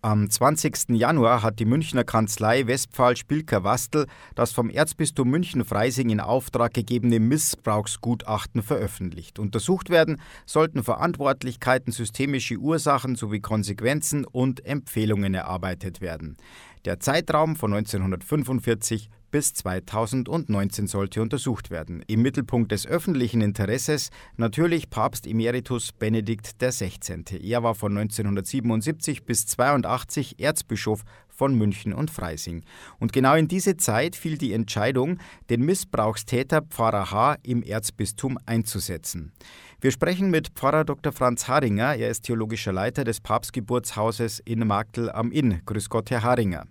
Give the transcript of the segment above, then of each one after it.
Am 20. Januar hat die Münchner Kanzlei Westphal Spilker Wastel das vom Erzbistum München-Freising in Auftrag gegebene Missbrauchsgutachten veröffentlicht. Untersucht werden sollten Verantwortlichkeiten, systemische Ursachen sowie Konsequenzen und Empfehlungen erarbeitet werden. Der Zeitraum von 1945 bis 2019 sollte untersucht werden. Im Mittelpunkt des öffentlichen Interesses natürlich Papst Emeritus Benedikt XVI. Er war von 1977 bis 82 Erzbischof von München und Freising. Und genau in diese Zeit fiel die Entscheidung, den Missbrauchstäter Pfarrer H. im Erzbistum einzusetzen. Wir sprechen mit Pfarrer Dr. Franz Haringer. Er ist theologischer Leiter des Papstgeburtshauses in Magdel am Inn. Grüß Gott, Herr Haringer.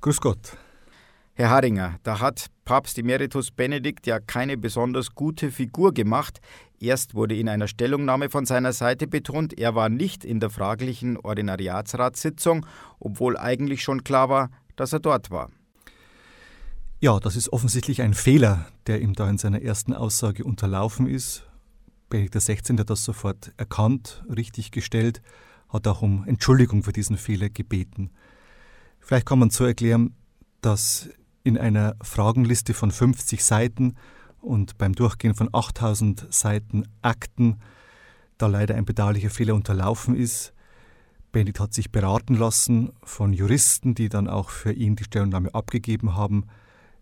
Grüß Gott. Herr Haringer, da hat Papst Emeritus Benedikt ja keine besonders gute Figur gemacht. Erst wurde in einer Stellungnahme von seiner Seite betont, er war nicht in der fraglichen Ordinariatsratssitzung, obwohl eigentlich schon klar war, dass er dort war. Ja, das ist offensichtlich ein Fehler, der ihm da in seiner ersten Aussage unterlaufen ist. Benedikt XVI. hat das sofort erkannt, richtig gestellt, hat auch um Entschuldigung für diesen Fehler gebeten. Vielleicht kann man so erklären, dass in einer Fragenliste von 50 Seiten und beim Durchgehen von 8000 Seiten Akten da leider ein bedauerlicher Fehler unterlaufen ist. Benedikt hat sich beraten lassen von Juristen, die dann auch für ihn die Stellungnahme abgegeben haben.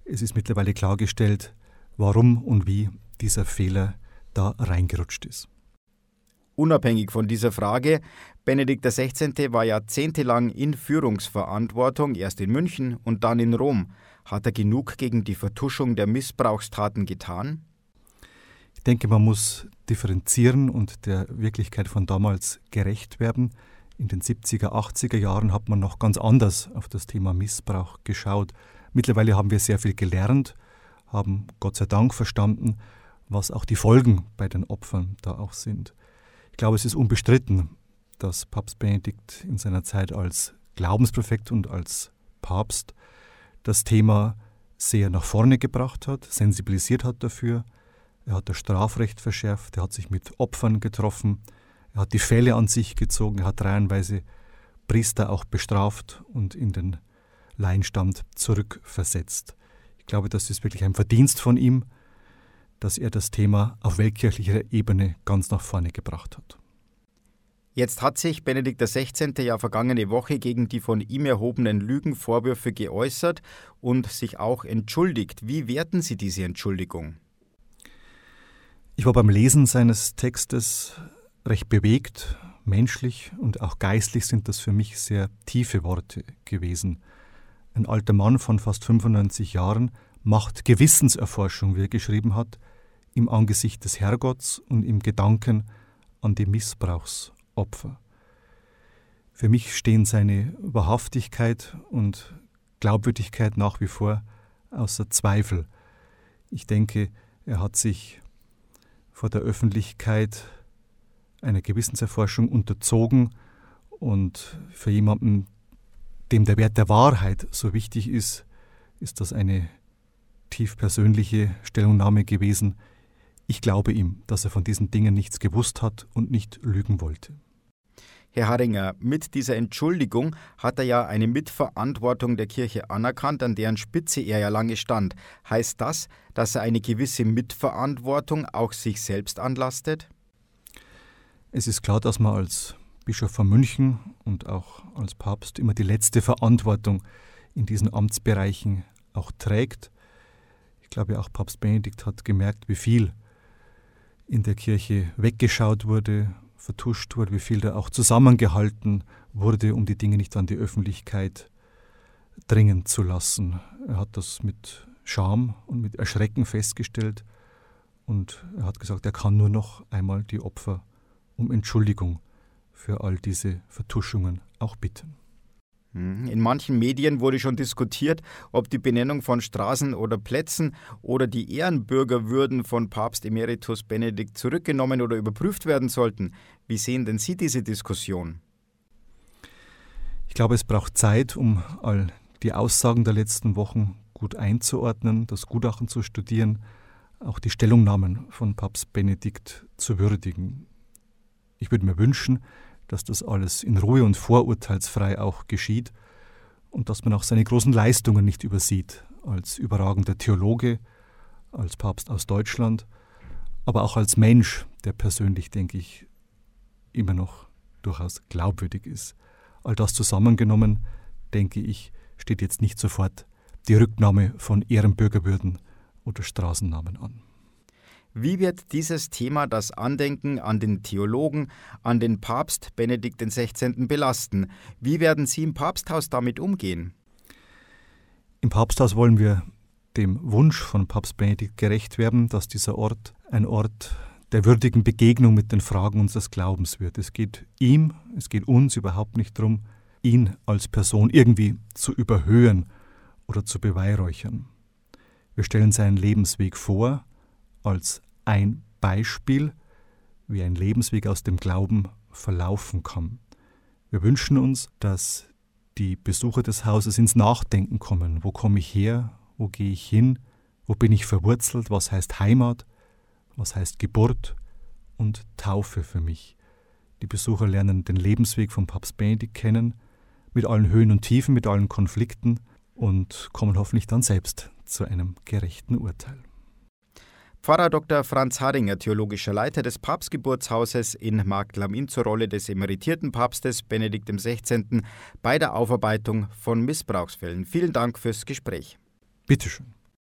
Es ist mittlerweile klargestellt, warum und wie dieser Fehler da reingerutscht ist. Unabhängig von dieser Frage, Benedikt XVI. war jahrzehntelang in Führungsverantwortung, erst in München und dann in Rom. Hat er genug gegen die Vertuschung der Missbrauchstaten getan? Ich denke, man muss differenzieren und der Wirklichkeit von damals gerecht werden. In den 70er, 80er Jahren hat man noch ganz anders auf das Thema Missbrauch geschaut. Mittlerweile haben wir sehr viel gelernt, haben Gott sei Dank verstanden, was auch die Folgen bei den Opfern da auch sind. Ich glaube, es ist unbestritten, dass Papst Benedikt in seiner Zeit als Glaubenspräfekt und als Papst das Thema sehr nach vorne gebracht hat, sensibilisiert hat dafür. Er hat das Strafrecht verschärft, er hat sich mit Opfern getroffen, er hat die Fälle an sich gezogen, er hat reihenweise Priester auch bestraft und in den Laienstand zurückversetzt. Ich glaube, das ist wirklich ein Verdienst von ihm, dass er das Thema auf weltkirchlicher Ebene ganz nach vorne gebracht hat. Jetzt hat sich Benedikt XVI. ja vergangene Woche gegen die von ihm erhobenen Lügenvorwürfe geäußert und sich auch entschuldigt. Wie werten Sie diese Entschuldigung? Ich war beim Lesen seines Textes recht bewegt, menschlich und auch geistlich sind das für mich sehr tiefe Worte gewesen. Ein alter Mann von fast 95 Jahren macht Gewissenserforschung, wie er geschrieben hat, im Angesicht des Herrgotts und im Gedanken an die Missbrauchs- Opfer. Für mich stehen seine Wahrhaftigkeit und Glaubwürdigkeit nach wie vor außer Zweifel. Ich denke, er hat sich vor der Öffentlichkeit einer Gewissenserforschung unterzogen und für jemanden, dem der Wert der Wahrheit so wichtig ist, ist das eine tief persönliche Stellungnahme gewesen. Ich glaube ihm, dass er von diesen Dingen nichts gewusst hat und nicht lügen wollte. Herr Haringer, mit dieser Entschuldigung hat er ja eine Mitverantwortung der Kirche anerkannt, an deren Spitze er ja lange stand. Heißt das, dass er eine gewisse Mitverantwortung auch sich selbst anlastet? Es ist klar, dass man als Bischof von München und auch als Papst immer die letzte Verantwortung in diesen Amtsbereichen auch trägt. Ich glaube, auch Papst Benedikt hat gemerkt, wie viel in der Kirche weggeschaut wurde vertuscht wurde, wie viel da auch zusammengehalten wurde, um die Dinge nicht an die Öffentlichkeit dringen zu lassen. Er hat das mit Scham und mit Erschrecken festgestellt und er hat gesagt, er kann nur noch einmal die Opfer um Entschuldigung für all diese Vertuschungen auch bitten. Mhm. In manchen Medien wurde schon diskutiert, ob die Benennung von Straßen oder Plätzen oder die Ehrenbürgerwürden von Papst Emeritus Benedikt zurückgenommen oder überprüft werden sollten. Wie sehen denn Sie diese Diskussion? Ich glaube, es braucht Zeit, um all die Aussagen der letzten Wochen gut einzuordnen, das Gutachten zu studieren, auch die Stellungnahmen von Papst Benedikt zu würdigen. Ich würde mir wünschen, dass das alles in Ruhe und vorurteilsfrei auch geschieht und dass man auch seine großen Leistungen nicht übersieht, als überragender Theologe, als Papst aus Deutschland, aber auch als Mensch, der persönlich, denke ich, immer noch durchaus glaubwürdig ist. All das zusammengenommen, denke ich, steht jetzt nicht sofort die Rücknahme von Ehrenbürgerwürden oder Straßennamen an. Wie wird dieses Thema das Andenken an den Theologen, an den Papst Benedikt XVI. belasten? Wie werden Sie im Papsthaus damit umgehen? Im Papsthaus wollen wir dem Wunsch von Papst Benedikt gerecht werden, dass dieser Ort ein Ort der würdigen Begegnung mit den Fragen unseres Glaubens wird. Es geht ihm, es geht uns überhaupt nicht darum, ihn als Person irgendwie zu überhöhen oder zu beweihräuchern. Wir stellen seinen Lebensweg vor als ein Beispiel, wie ein Lebensweg aus dem Glauben verlaufen kann. Wir wünschen uns, dass die Besucher des Hauses ins Nachdenken kommen. Wo komme ich her? Wo gehe ich hin? Wo bin ich verwurzelt? Was heißt Heimat? Was heißt Geburt und Taufe für mich? Die Besucher lernen den Lebensweg von Papst Benedikt kennen, mit allen Höhen und Tiefen, mit allen Konflikten und kommen hoffentlich dann selbst zu einem gerechten Urteil. Pfarrer Dr. Franz Haringer, theologischer Leiter des Papstgeburtshauses in Marktlamin zur Rolle des emeritierten Papstes Benedikt XVI. bei der Aufarbeitung von Missbrauchsfällen. Vielen Dank fürs Gespräch. Bitteschön.